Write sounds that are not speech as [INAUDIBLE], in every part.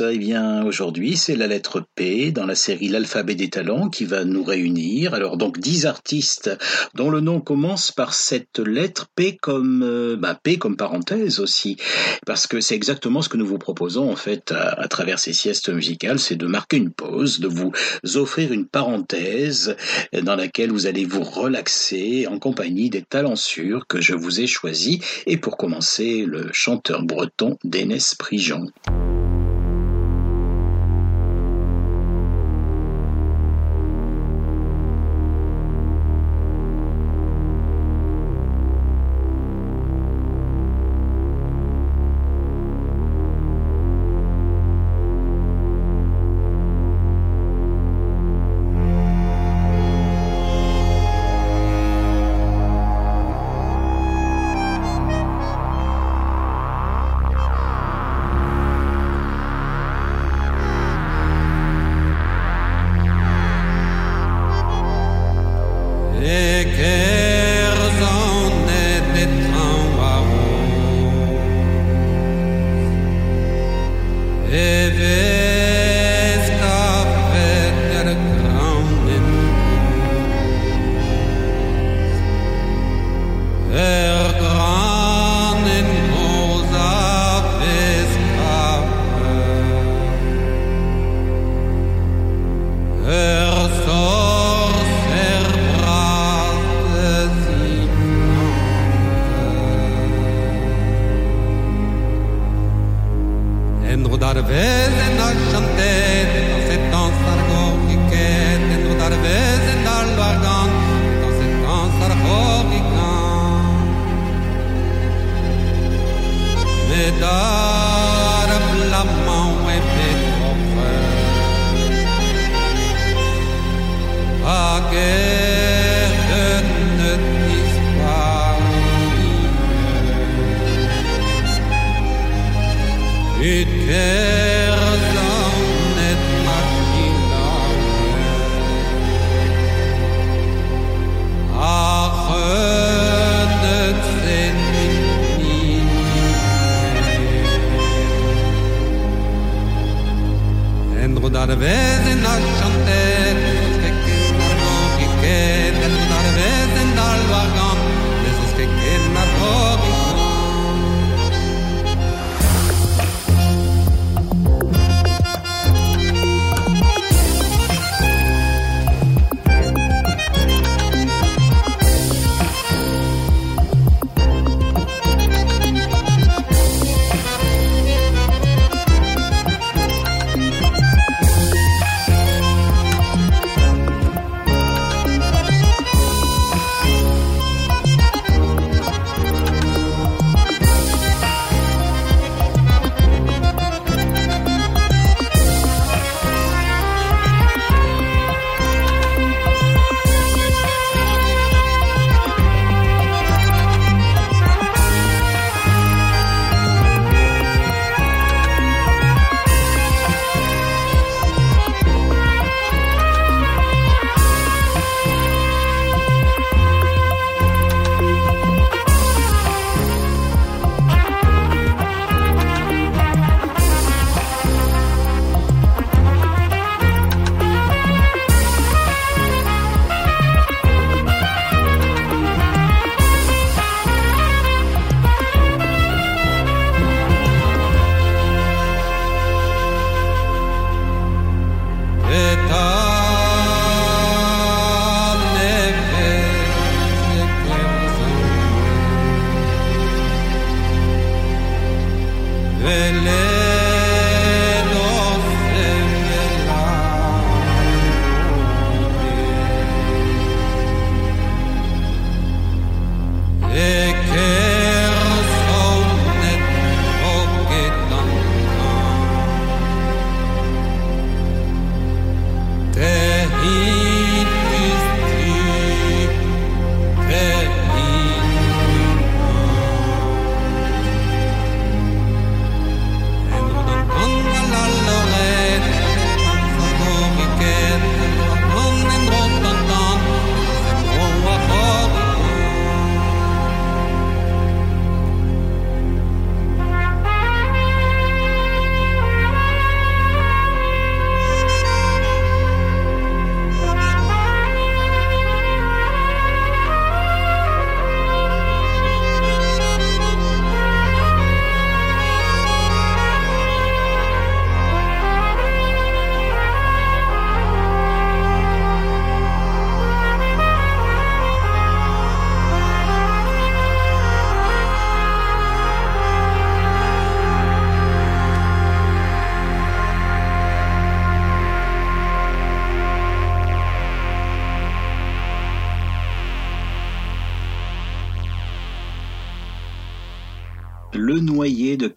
Eh bien, aujourd'hui, c'est la lettre P dans la série L'alphabet des talents qui va nous réunir. Alors, donc, dix artistes dont le nom commence par cette lettre P comme, euh, bah, P comme parenthèse aussi. Parce que c'est exactement ce que nous vous proposons, en fait, à, à travers ces siestes musicales, c'est de marquer une pause, de vous offrir une parenthèse dans laquelle vous allez vous relaxer en compagnie des talents sûrs que je vous ai choisis. Et pour commencer, le chanteur breton Dénès Prigent.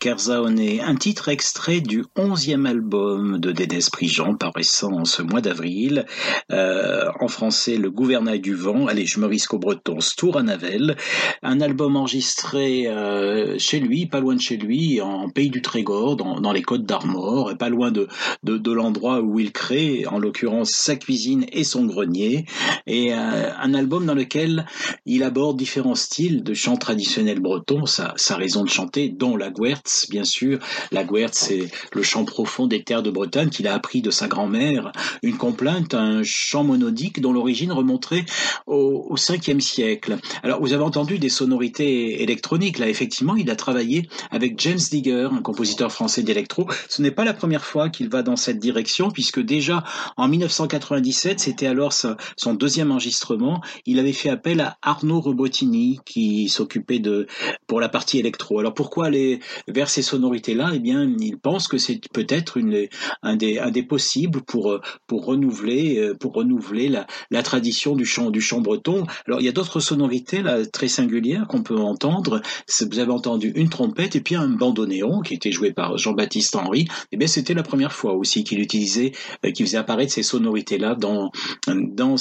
De un titre extrait du onzième album de Dédé Prigent paraissant en ce mois d'avril. Euh, en français, Le gouvernail du vent. Allez, je me risque au breton, Stour à Navel. Un album enregistré euh, chez lui, pas loin de chez lui, en pays du Trégor, dans, les Côtes d'Armor, et pas loin de, de, l'endroit où il crée, en l'occurrence, sa cuisine et son grenier. Et euh, un album dans lequel il aborde différents styles de chant traditionnel breton, sa, sa raison de chanter, dont la bien sûr. La Guertz, c'est le chant profond des terres de Bretagne qu'il a appris de sa grand-mère. Une complainte, un chant monodique dont l'origine remonterait au, au 5e siècle. Alors, vous avez entendu des sonorités électroniques. Là, effectivement, il a travaillé avec James Digger, un compositeur français d'électro. Ce n'est pas la première fois qu'il va dans cette direction, puisque déjà en 1997, c'était alors son deuxième enregistrement, il avait fait appel à Arnaud Robotini, qui s'occupait de pour la partie électro. Alors pourquoi les vers ces sonorités-là, eh bien, il pense que c'est peut-être un des, possibles pour, pour renouveler, euh, pour renouveler la, tradition du chant, du chant breton. Alors, il y a d'autres sonorités là, très singulières qu'on peut entendre. Vous avez entendu une trompette et puis un bandoneon qui était joué par Jean-Baptiste Henry. Eh bien, c'était la première fois aussi qu'il utilisait, euh, qu'il faisait apparaître ces sonorités-là dans, dans,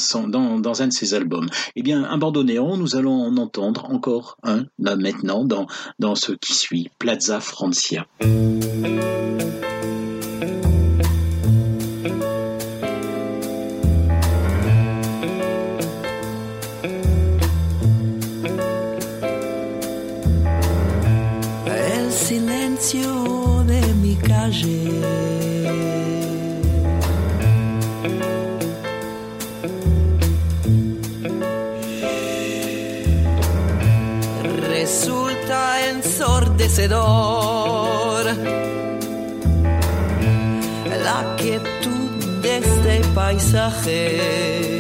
un de ses albums. Eh bien, un bandoneon, nous allons en entendre encore un maintenant dans, dans ce qui suit. Plaza Francia. La quietud de este paisaje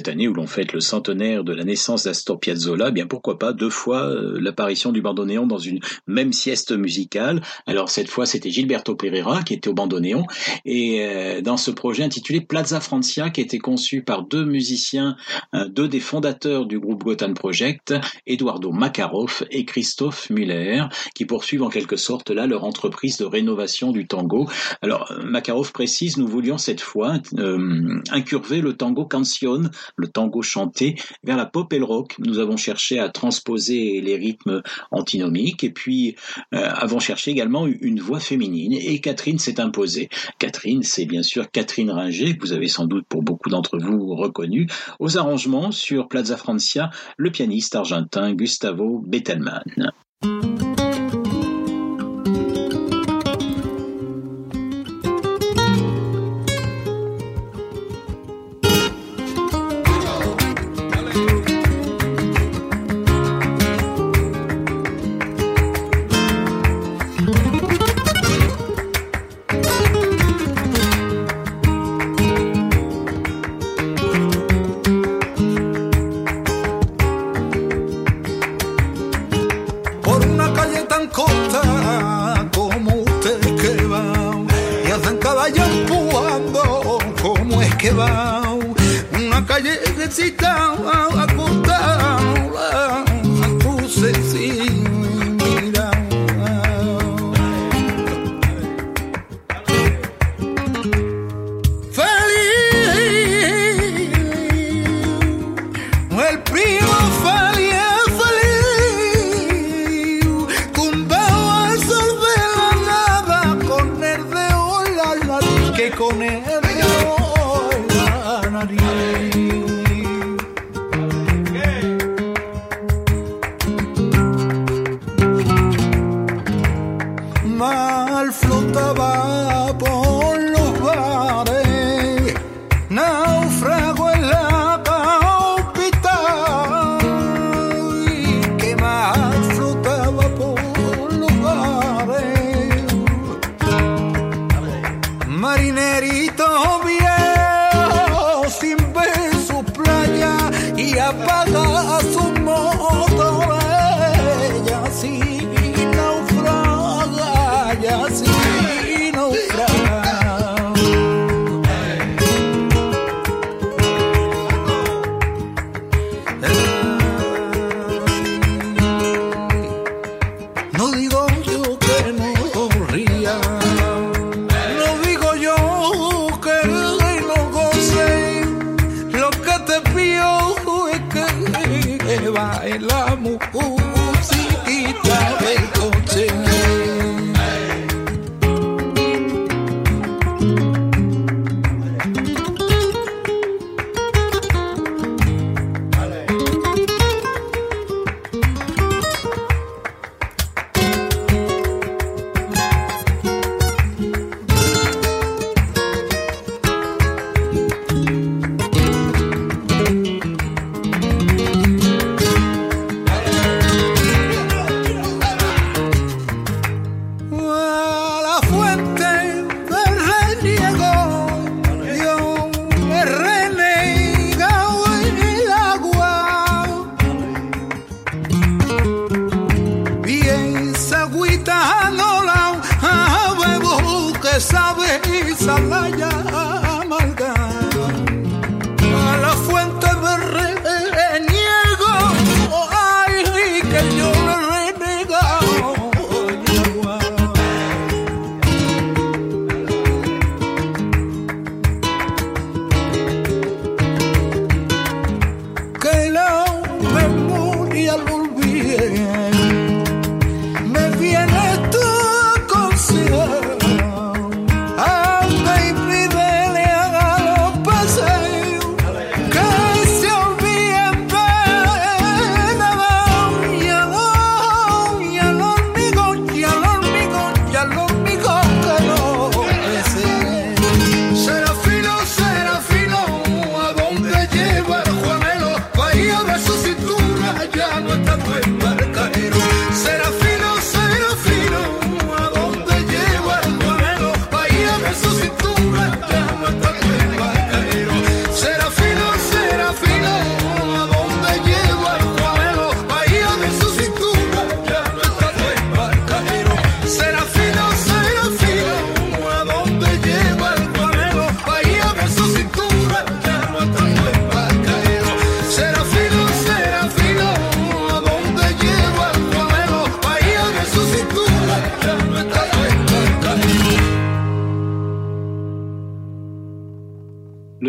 cette année où l'on fête le centenaire de la naissance d'Astor Piazzolla, eh bien pourquoi pas deux fois euh, l'apparition du bandoneon dans une même sieste musicale. Alors cette fois c'était Gilberto Pereira qui était au bandoneon et euh, dans ce projet intitulé Plaza Francia qui été conçu par deux musiciens, euh, deux des fondateurs du groupe Gotham Project, Eduardo Makarov et Christophe Muller, qui poursuivent en quelque sorte là leur entreprise de rénovation du tango. Alors euh, Makarov précise, nous voulions cette fois euh, incurver le tango canción le tango chanté, vers la pop et le rock. Nous avons cherché à transposer les rythmes antinomiques et puis euh, avons cherché également une voix féminine et Catherine s'est imposée. Catherine, c'est bien sûr Catherine Ringer, que vous avez sans doute pour beaucoup d'entre vous reconnu, aux arrangements sur Plaza Francia, le pianiste argentin Gustavo Bettelman. cold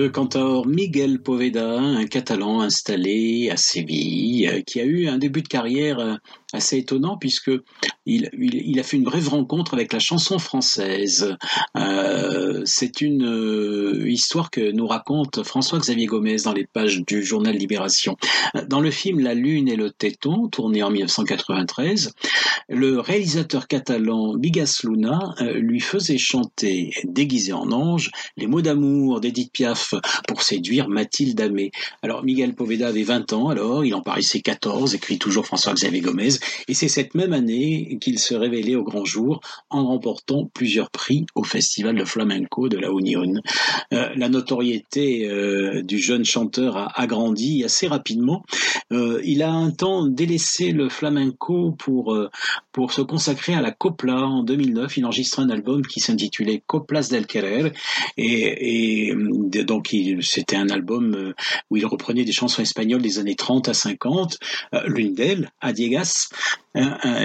Le cantor Miguel Poveda, un Catalan installé à Séville, euh, qui a eu un début de carrière euh, assez étonnant puisque il, il, a fait une brève rencontre avec la chanson française. Euh, c'est une euh, histoire que nous raconte François-Xavier Gomez dans les pages du journal Libération. Dans le film La Lune et le Téton, tourné en 1993, le réalisateur catalan Bigas Luna euh, lui faisait chanter, déguisé en ange, les mots d'amour d'Edith Piaf pour séduire Mathilde Amé. Alors Miguel Poveda avait 20 ans alors, il en paraissait 14, écrit toujours François-Xavier Gomez, et c'est cette même année qu'il se révélait au grand jour en remportant plusieurs prix au Festival de Flamenco de la Union. Euh, la notoriété euh, du jeune chanteur a agrandi assez rapidement. Euh, il a un temps délaissé le flamenco pour, pour se consacrer à la copla. En 2009, il enregistre un album qui s'intitulait Coplas del Querer et, donc c'était un album où il reprenait des chansons espagnoles des années 30 à 50. L'une d'elles, Adiegas,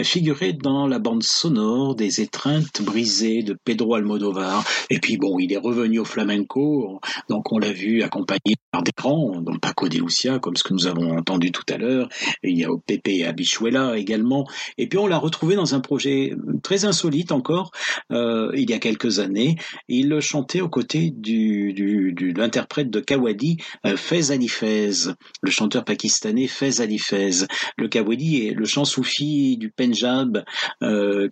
figurait dans la bande sonore des étreintes brisées de Pedro Almodovar. Et puis bon, il est revenu au flamenco, donc on l'a vu accompagné par des grands, dont Paco de Lucia, comme ce que nous avons entendu tout à l'heure. Il y a Pepe Abichuela également. Et puis on l'a retrouvé dans un projet très insolite encore, euh, il y a quelques années. Il chantait aux côtés du, du, du de l'interprète de Kawadi, euh, Fez Ali Fez, le chanteur pakistanais Fez Ali Fez. Le Kawadi est le chant soufi du Punjab euh,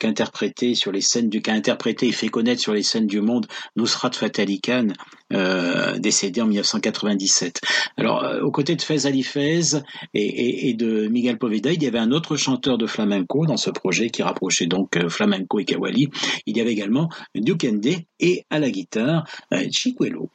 sur les scènes du qu'a interprété et fait connaître sur les scènes du monde Nusrat Fateh Khan, euh, décédé en 1997. Alors, euh, aux côtés de Fez Ali Fez et, de Miguel Poveda, il y avait un autre chanteur de flamenco dans ce projet qui rapprochait donc flamenco et kawali. Il y avait également Dukende et à la guitare Chicuelo.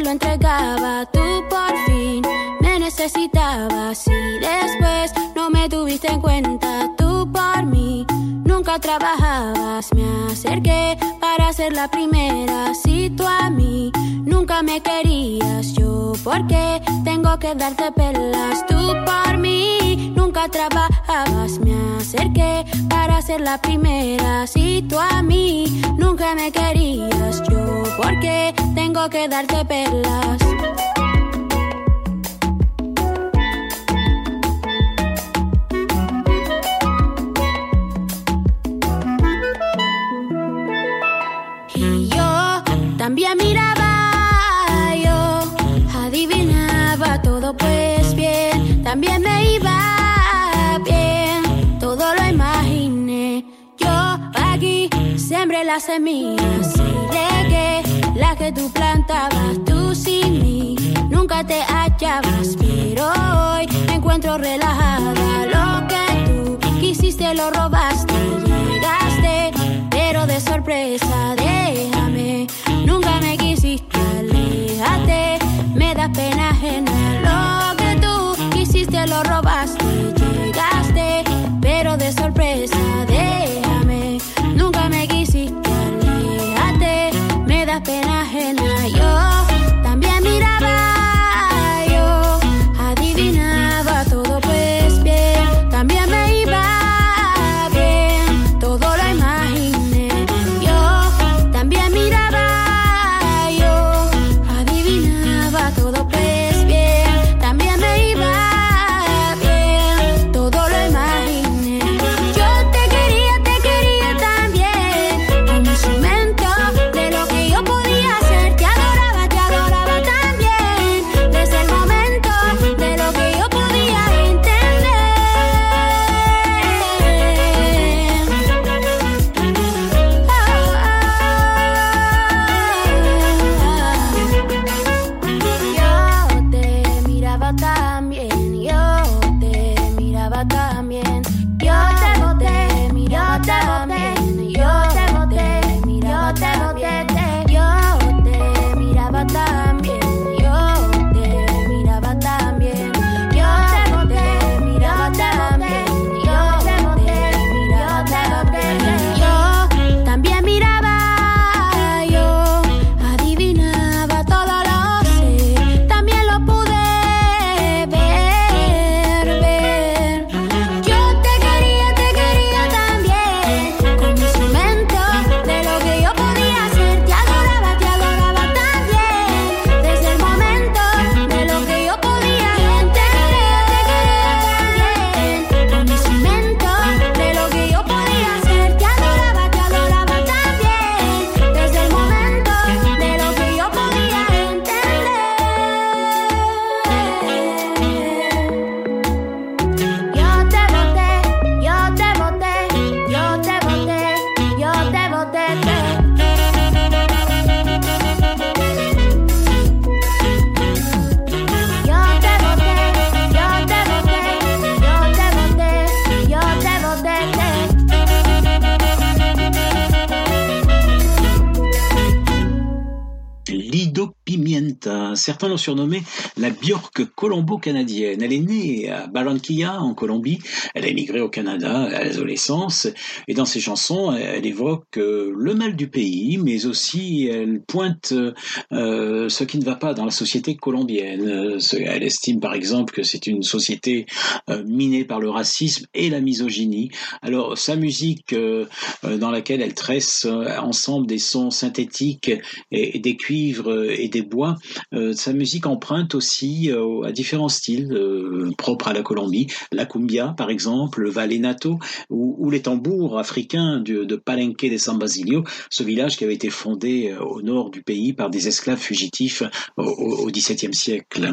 Lo entregaba. Tú por fin me necesitabas y después no me tuviste en cuenta. Tú por mí nunca trabajabas. Me acerqué para ser la primera. Si tú a mí nunca me querías, yo porque tengo que darte pelas. Tú por mí nunca trabajabas. Me acerqué para ser la primera. Si tú a mí nunca me querías, yo porque tengo que darte perlas. También miraba, yo adivinaba todo pues bien, también me iba bien, todo lo imaginé. Yo aquí sembré las semillas y regué la que tú plantabas, tú sin mí nunca te hallabas, pero hoy me encuentro relajada. Lo que tú quisiste lo robaste, llegaste, pero de sorpresa, déjame, me da pena ajena. Certains l'ont surnommée la Björk colombo-canadienne. Elle est née à Barranquilla, en Colombie. Elle a émigré au Canada à l'adolescence. Et dans ses chansons, elle évoque euh, le mal du pays, mais aussi elle pointe euh, ce qui ne va pas dans la société colombienne. Elle estime par exemple que c'est une société euh, minée par le racisme et la misogynie. Alors sa musique dans laquelle elle tresse ensemble des sons synthétiques et, des cuivres et des bois, sa musique emprunte aussi à différents styles propres à la Colombie. La cumbia par exemple, le vallenato ou, les tambours africains de, Palenque de San Basilio, ce village qui avait été fondé euh, au nord du pays par des esclaves fugitifs au XVIIe siècle.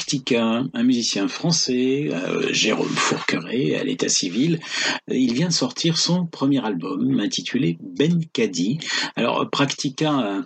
Practica, un musicien français, euh, Jérôme Fourqueret, à l'état civil. Il vient de sortir son premier album intitulé Ben Kadi. Alors Practica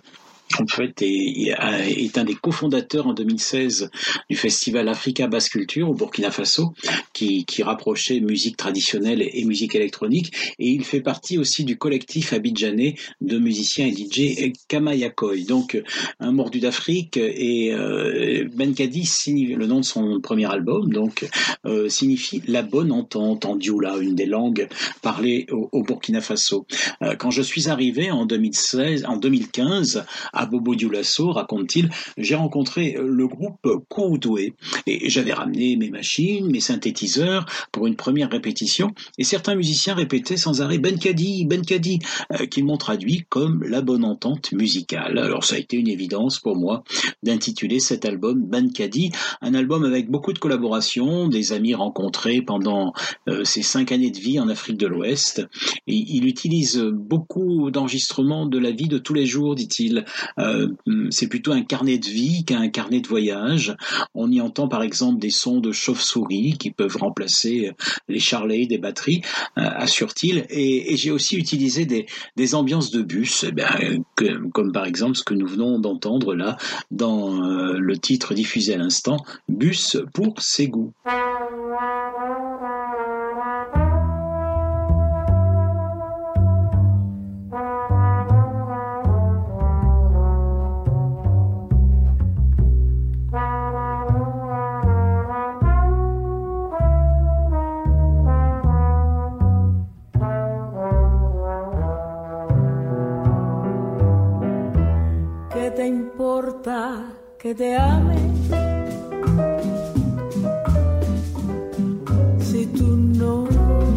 en fait, est, un des cofondateurs en 2016 du festival Africa Basse Culture au Burkina Faso, qui, rapprochait musique traditionnelle et musique électronique. Et il fait partie aussi du collectif abidjanais de musiciens et DJ Kamayakoy. Donc, un mordu d'Afrique et euh, Ben Kadi, le nom de son premier album, donc euh, signifie la bonne entente en dioula, une des langues parlées au, au Burkina Faso. Euh, quand je suis arrivé en 2016, en 2015 à Bobo Dioulasso, raconte-t-il, j'ai rencontré le groupe Koudoué et j'avais ramené mes machines, mes synthétiseurs pour une première répétition et certains musiciens répétaient sans arrêt Ben Kadi, Ben Kadi, euh, qu'ils m'ont traduit comme la bonne entente musicale. Alors ça a été une évidence pour moi d'intituler cet album Ben Kadi, un album avec beaucoup de collaborations, des amis rencontrés pendant euh, ses cinq années de vie en Afrique de l'Ouest. Et il utilise beaucoup d'enregistrements de la vie de tous les jours, dit-il, euh, c'est plutôt un carnet de vie qu'un carnet de voyage. On y entend par exemple des sons de chauve-souris qui peuvent remplacer les charlets des batteries, euh, assure-t-il. Et, j'ai aussi utilisé des, ambiances de bus, eh comme par exemple ce que nous venons d'entendre là dans euh, le titre diffusé à l'instant, Bus pour ses goûts. Que te ame. Si tú no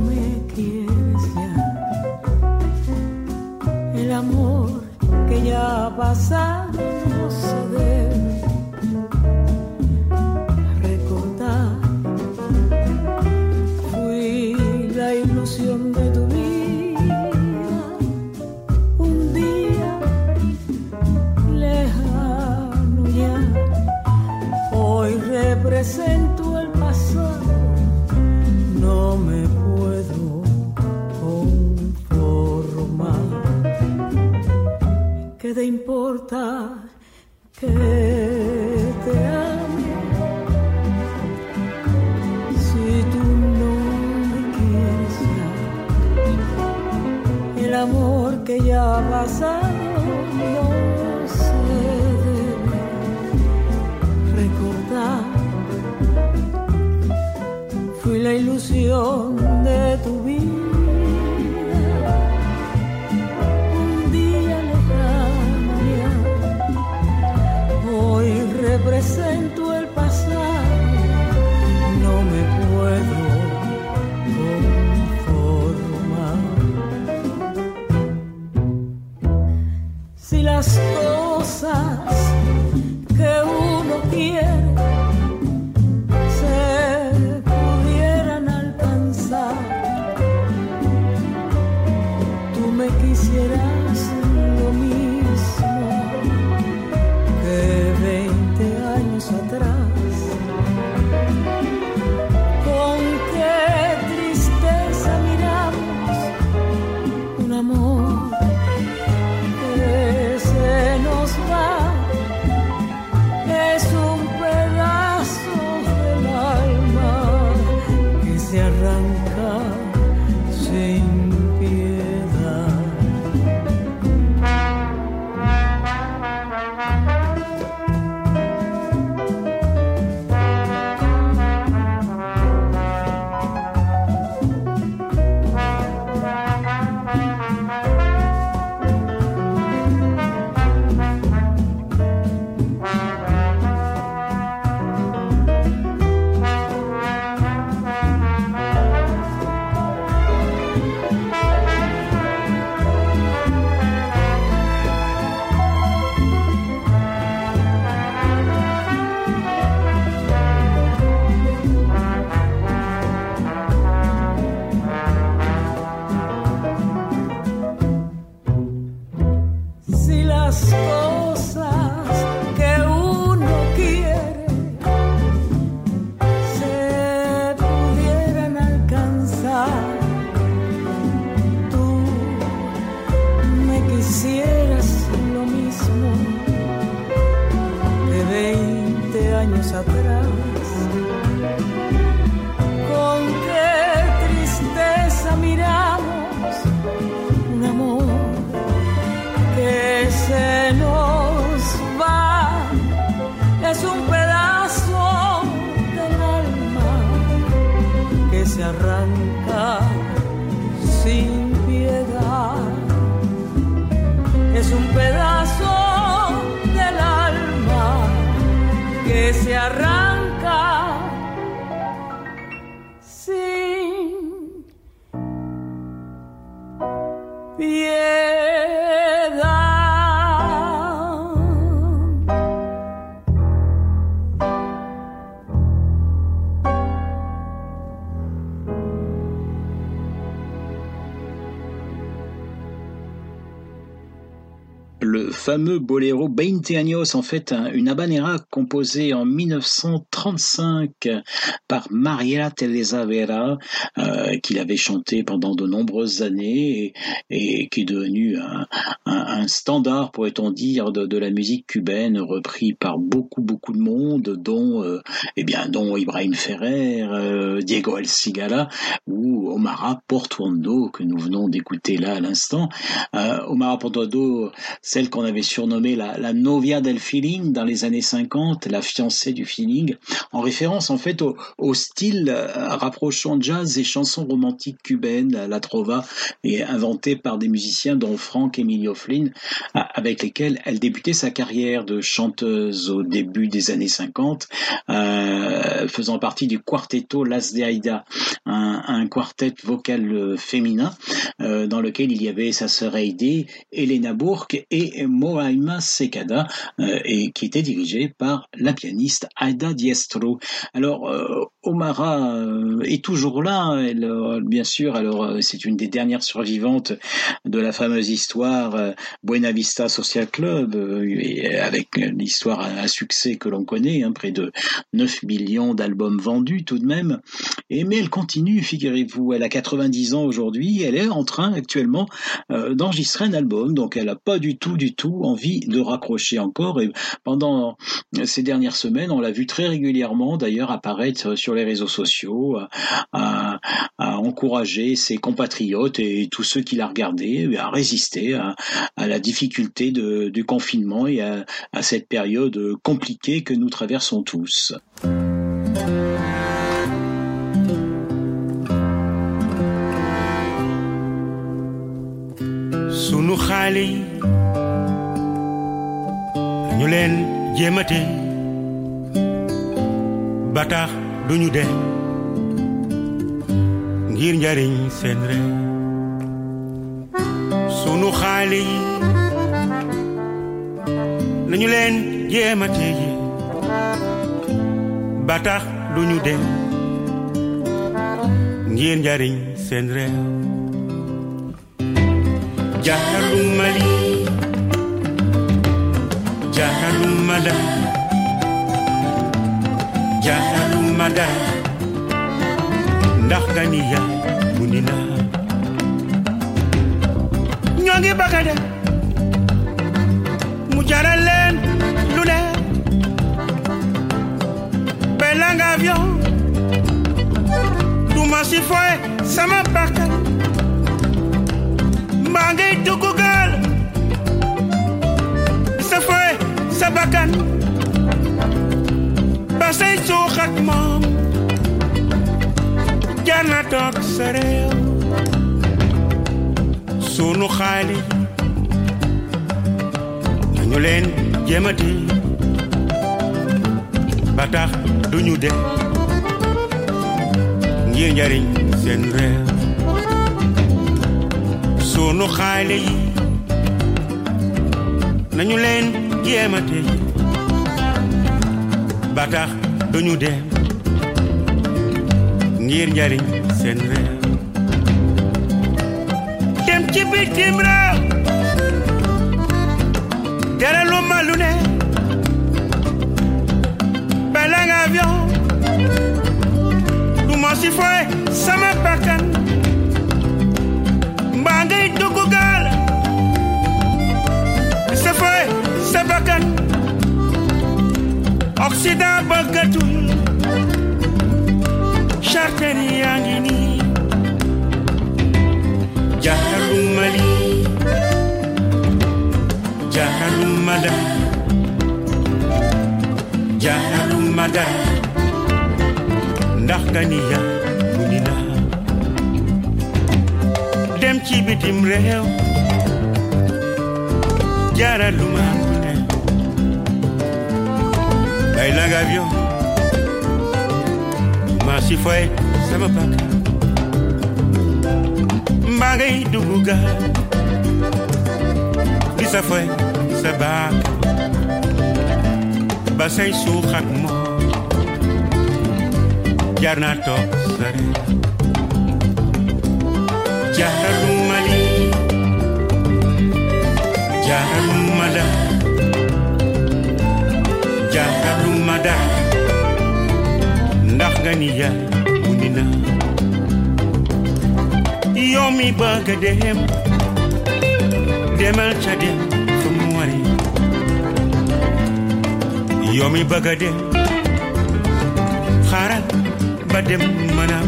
me quieres ya, el amor que ya ha pasado ya ha pasado no se debe recordar fui la ilusión Yeah. Fameux boléro 20 años, en fait un- une habanera composée en 1935 par Mariela Teresa Vera, euh, qu'il avait chanté pendant de nombreuses années et, qui est devenu un, standard, pourrait-on dire, de, de la musique cubaine, repris par beaucoup beaucoup de monde, dont euh, eh bien dont Ibrahim Ferrer, euh, Diego El Cigala ou Omara Portuondo que nous venons d'écouter là à l'instant. Euh, Omara Portuondo celle qu'on avait surnommée la, novia del feeling dans les années 50, la fiancée du feeling, en référence en fait au, style euh, rapprochant jazz et chansons romantiques cubaines, la, trova, et inventée par des musiciens dont Frank Emilio Flynn, avec lesquels elle débutait sa carrière de chanteuse au début des années 50, euh, faisant partie du Quarteto Las de Aida, un, quartet vocal euh, féminin dans lequel il y avait sa sœur Heidi, Elena Bourque et Moaima Sekada, euh, et qui était dirigé par la pianiste Aida Diestro. Alors, euh, Omara euh, est toujours là, euh, bien sûr, alors c'est une des dernières survivantes de la fameuse histoire Buena Vista Social Club, et avec l'histoire à, à succès que l'on connaît, hein, près de 9 millions d'albums vendus tout de même. Et mais elle continue, figurez-vous, elle a 90 ans aujourd'hui, elle est en train actuellement d'enregistrer un album, donc elle n'a pas du tout, du tout envie de raccrocher encore. Et pendant ces dernières semaines, on l'a vu très régulièrement d'ailleurs apparaître sur les réseaux sociaux, à, à encourager ses compatriotes et tous ceux qui la regardaient à résister à, la difficulté de, du confinement et à, cette période compliquée que nous traversons tous. Ñu leen jéemate ba tax duñu de ngir njariñ seen réew. Sunu xaale yi nañu leen jéemate yi ba duñu ngir njariñ seen Mali jaaralum Mada jaaralum Mada ndax ganiya mu ni naa ñoo ngi bëgg a dem mu jaral leen lu ne belang sama bakkan sa bakkan ba say suux ak moom jar na toog sa réew sunu xaali nañu leen jéemati ba tax duñu de ngir njariñ seen réew sunu xaale yi nañu leen jéemate ba tax duñu dem ngir njariñ seen réew. Dem ci bitim réew. Jaralu ma lu ne. Avion. Du ma si foye sama bakkan. Mbaa ngay dugg gaal sa bakkan Occident bëggatul charter yaa ngi nii jaxaluma lii jaxaluma da jaxaluma da ndax nga ni yaa mu ni dem ci bitim réew jaaraluma baila un gavión. Mas se foi, sama pra cá. Baguei do lugar. Bisa foi, sabaca. Basei surra mo. Jarna top sare. Jarna lumali. Jarna lumada. Mada ndax nga ni yaa mu ni na. Dem. Demal ca dem fu mu wari. Yow mi dem. Xaaral ba dem mën a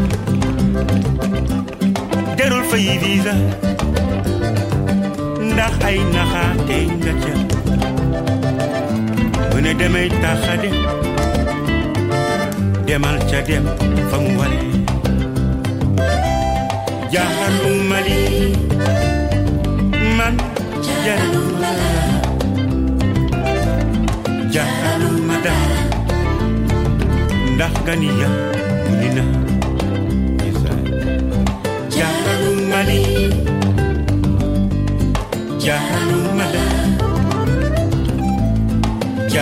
derul fay visa. Ndax ay naxaate nga bu ne demay taxa dem. Demal ca dem fa mu ware Mali. Man jaaralu Mada jaaralu Mada. Ndax ganiya mu ni na. Jaaralu Mali. Jaaralu Mada Le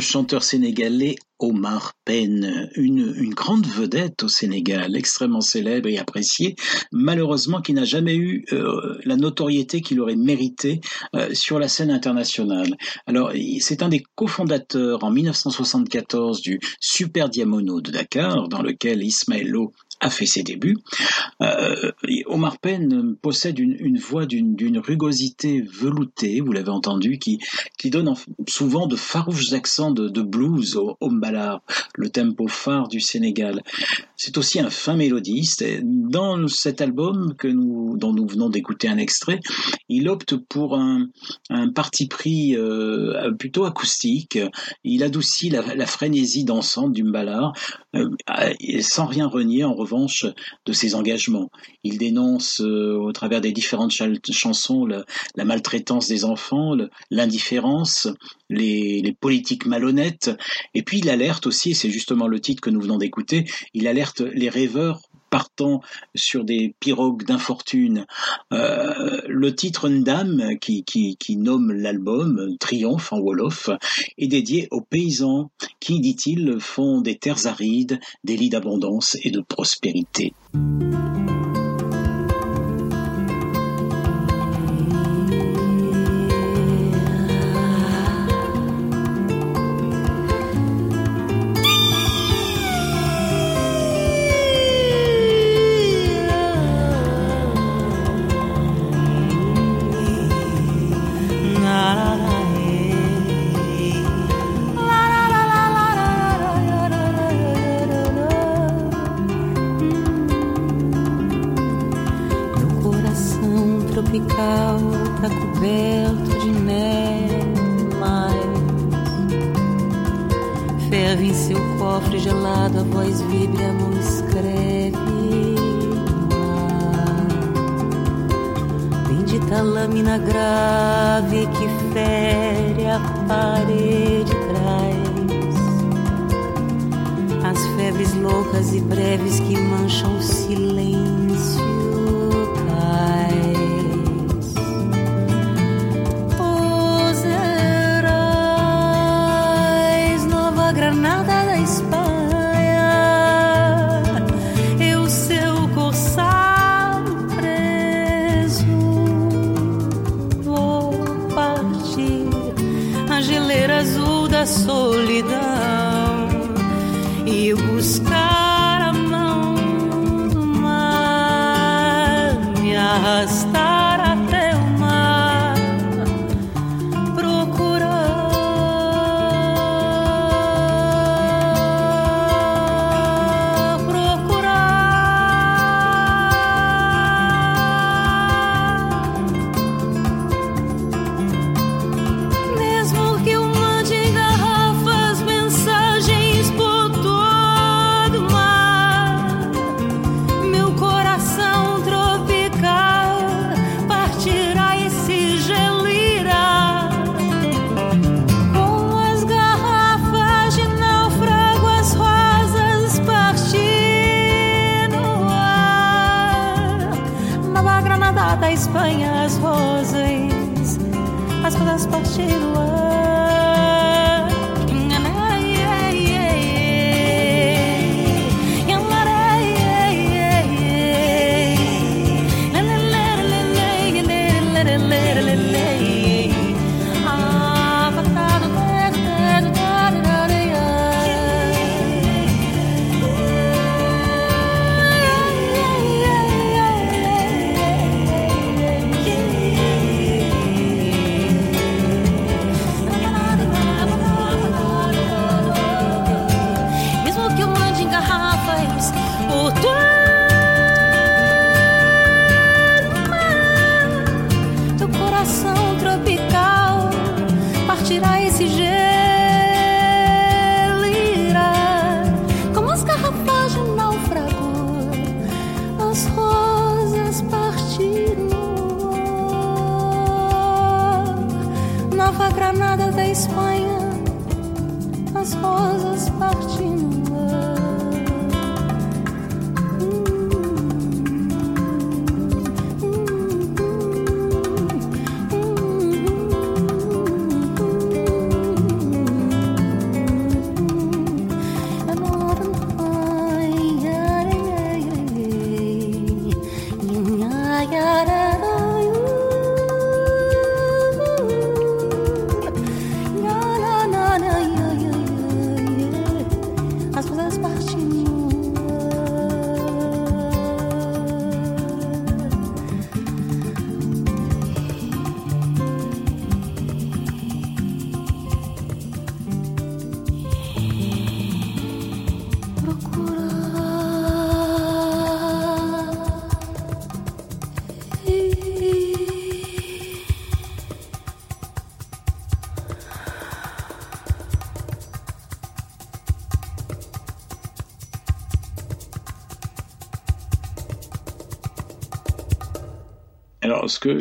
chanteur sénégalais Omar Penn, une, grande vedette au Sénégal, extrêmement célèbre et appréciée, malheureusement qui n'a jamais eu euh, la notoriété qu'il aurait mérité euh, sur la scène internationale. Alors, c'est un des cofondateurs en 1974 du Super Diamono de Dakar, dans lequel Ismaël a fait ses débuts. Euh, Omar Penn possède une, voix d'une rugosité veloutée, vous l'avez entendu, qui, donne en, souvent de farouches accents de, blues au, mbala, le tempo phare du Sénégal. C'est aussi un fin mélodiste. Dans cet album que nous, dont nous venons d'écouter un extrait, il opte pour un, parti pris euh, plutôt acoustique. Il adoucit la, frénésie dansante du mbala, euh, sans rien renier en revanche de ses engagements. Il dénonce euh, au travers des différentes ch chansons la, la, maltraitance des enfants, l'indifférence, les, les, politiques malhonnêtes, et puis il alerte aussi, et c'est justement le titre que nous venons d'écouter, il alerte les rêveurs partant sur des pirogues d'infortune. Euh, le titre Ndam, qui, qui, qui nomme l'album Triomphe en Wolof, est dédié aux paysans qui, dit-il, font des terres arides des lits d'abondance et de prospérité.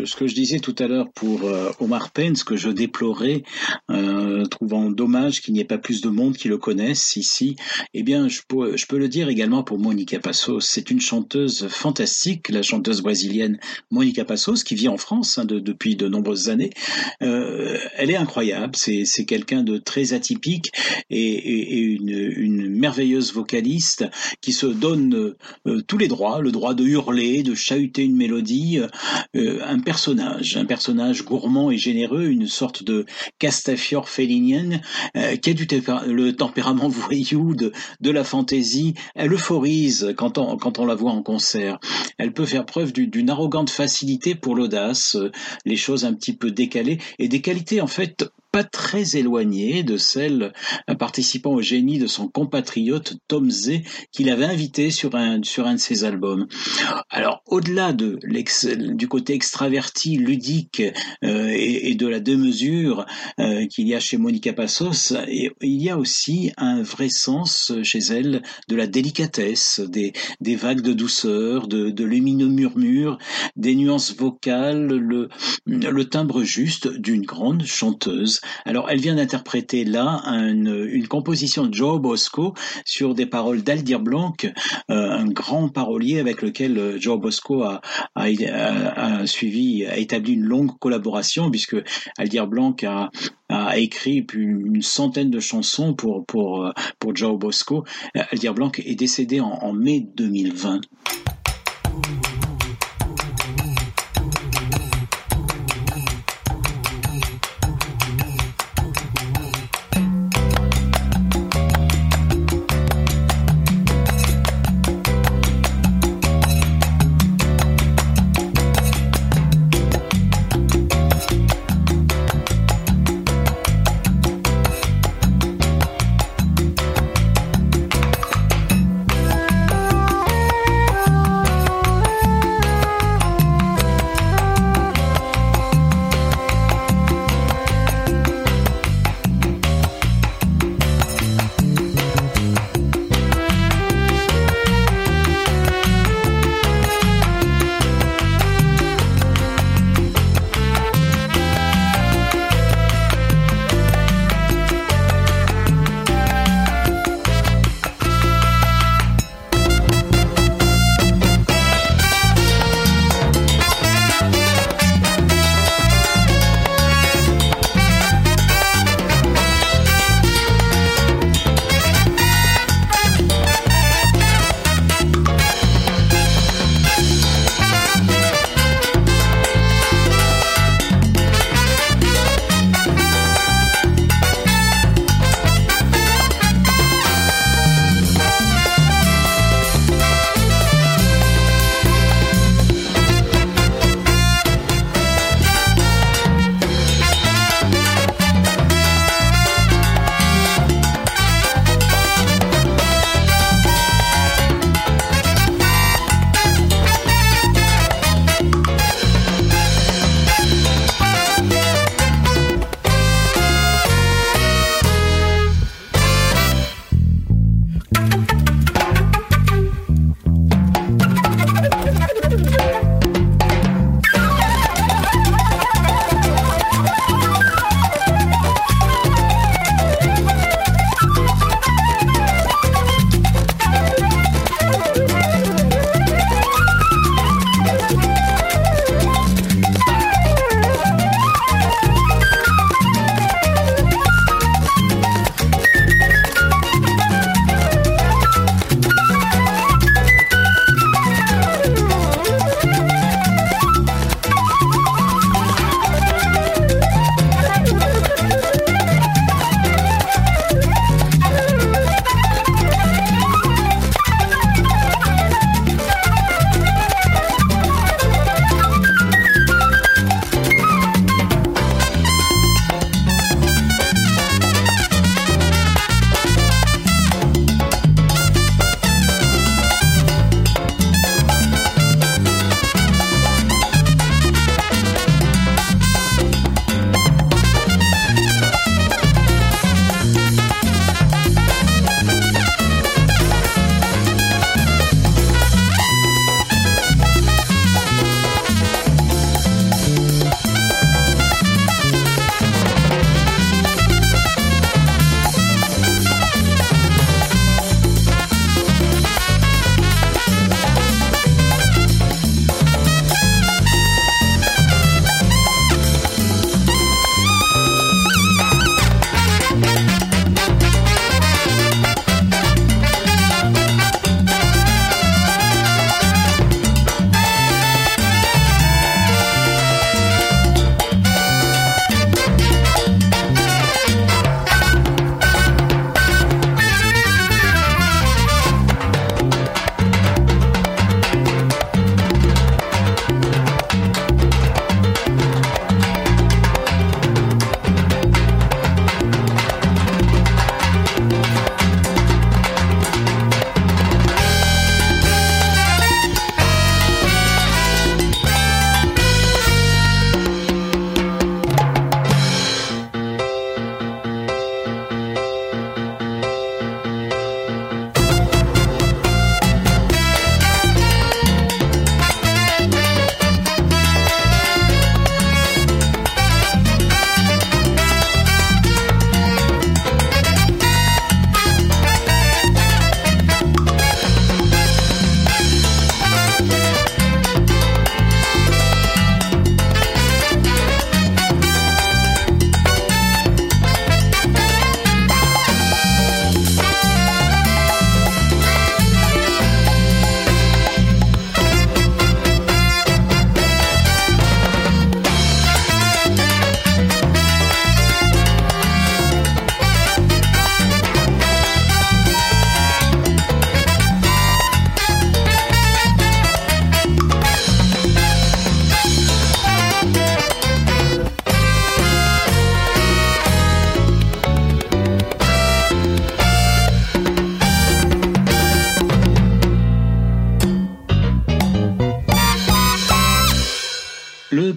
Ce que je disais tout à l'heure pour euh, Omar Penn, ce que je déplorais, qu'il n'y ait pas plus de monde qui le connaisse ici, eh bien, je peux, je peux le dire également pour Monica Passos. C'est une chanteuse fantastique, la chanteuse brésilienne Monica Passos, qui vit en France hein, de- depuis de nombreuses années. Euh, elle est incroyable, c'est c'est quelqu'un de très atypique et, et- et une, une merveilleuse vocaliste qui se donne euh, tous les droits, le droit de hurler, de chahuter une mélodie, euh, un personnage, un personnage gourmand et généreux, une sorte de Castafiore félinienne euh, qui a du le tempérament [LAUGHS] voyou de, de la fantaisie? Elle euphorise quand on, quand on la voit en concert. Elle peut faire preuve du- d'une arrogante facilité pour l'audace, euh, les choses un petit peu décalées et des qualités en fait pas très éloignées de celles euh, participant au génie de son compatriote Tom Zé qu'il avait invité sur un, sur un de ses albums. Alors, au-delà de du côté extraverti, ludique euh, et, et de la démesure euh, qu'il y a chez Monica Passos, il y a aussi un vrai sens chez elle de la délicatesse, des, des vagues de douceur, de, de lumineux murmures, des nuances vocales, le, le timbre juste d'une grande chanteuse. Alors, elle vient d'interpréter là une, composition de Joe Bosco sur des paroles d'Aldir Blanc, euh, un grand parolier avec lequel euh, Joe Bosco a, suivi, a établi une longue collaboration puisque Aldir Blanc a, a écrit une centaine de chansons pour, euh, Joe Bosco. Aldir Blanc est décédé en mai 2020.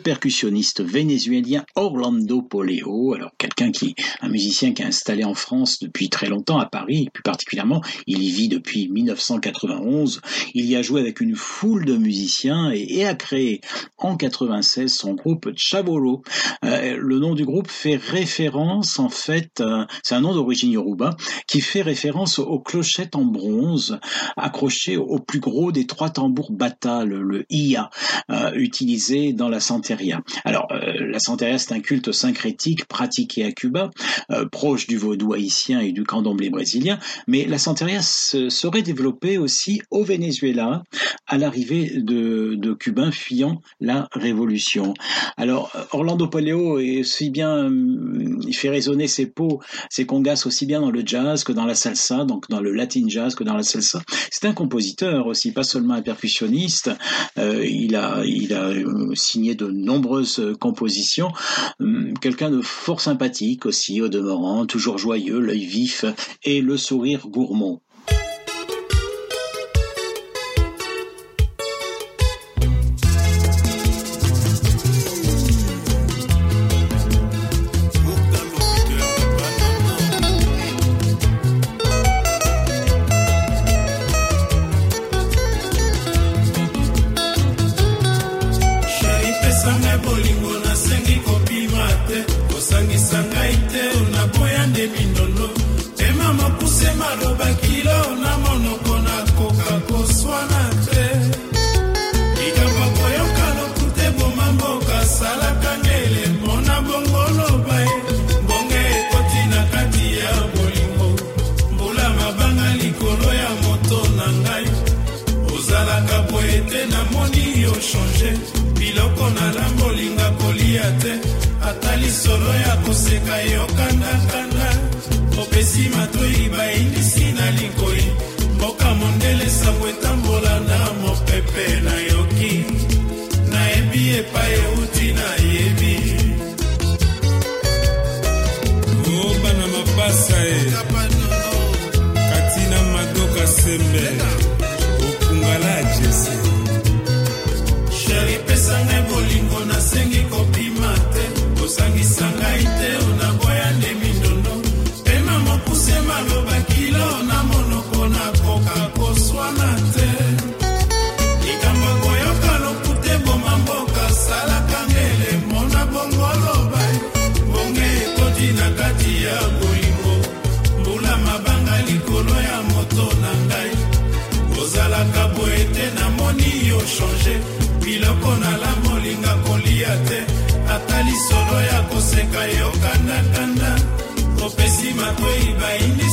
Percussionniste vénézuélien Orlando Poleo, alors quelqu'un qui, un musicien qui est installé en France depuis très longtemps, à Paris, plus particulièrement, il y vit depuis 1991, il y a joué avec une foule de musiciens et, a créé en 96 son groupe Chavolo. Euh, le nom du groupe fait référence, en fait, euh, c'est un nom d'origine yoruba, qui fait référence aux clochettes en bronze accrochées au plus gros des trois tambours bata, le, iya, euh, utilisé dans la Alors, euh, la santeria, c'est un culte syncrétique pratiqué à Cuba, euh, proche du vaudou haïtien et du candomblé brésilien, mais la santeria se serait développée aussi au Venezuela à l'arrivée de, Cubains fuyant la révolution. Alors, Orlando Paleo est aussi bien, il fait résonner ses pots, ses congas aussi bien dans le jazz que dans la salsa, donc dans le latin jazz que dans la salsa. C'est un compositeur aussi, pas seulement un percussionniste. Euh, il a, il a signé de nombreuses compositions. Hum, quelqu'un de fort sympathique aussi, au demeurant, toujours joyeux, l'œil vif et le sourire gourmand. balobaki lo na monoko nakoka koswana te. Likambo koyoka lokute boma mboka salaka ngele mpona bongoloba ye. Mbonge ekoti na kati ya bolingo. Mbula mabanga likolo ya moto na ngai. Ozalaka boye te namoni yo change biloko nalambolinga kolia te. Ata lisolo ya koseka yokandaka opesi matoi bayindisi na likoi. Mboka mondele sango etambola na mopepe nayoki nayebi epai euti namoni yo change biloko nala molinga kolia te. Ata lisolo ya koseka yo kandakanda opesi matoi baini.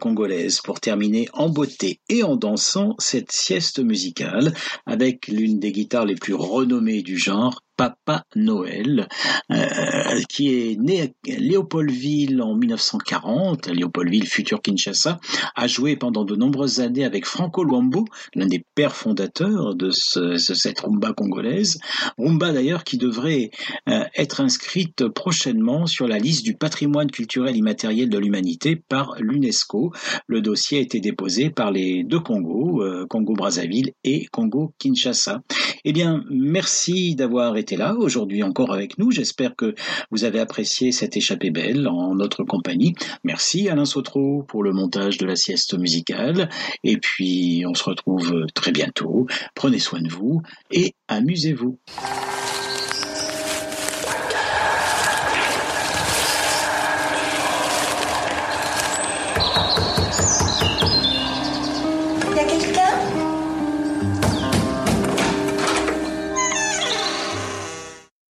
Congolaise pour terminer en beauté et en dansant cette sieste musicale avec l'une des guitares les plus renommées du genre, Papa Noël, euh, qui est né à Léopoldville en 1940. Léopoldville, futur Kinshasa, a joué pendant de nombreuses années avec Franco Luambo, l'un des pères fondateurs de, ce, cette rumba congolaise. Rumba d'ailleurs qui devrait euh, être inscrite prochainement sur la liste du patrimoine culturel immatériel de l'humanité par l'UNESCO. Le dossier a été déposé par les deux Congos, euh, Congo-Brazzaville et Congo-Kinshasa. Eh bien, merci d'avoir là aujourd'hui encore avec nous. J'espère que vous avez apprécié cette échappée belle en notre compagnie. Merci Alain Sautreau pour le montage de la sieste musicale. Et puis, on se retrouve très bientôt. Prenez soin de vous et amusez-vous.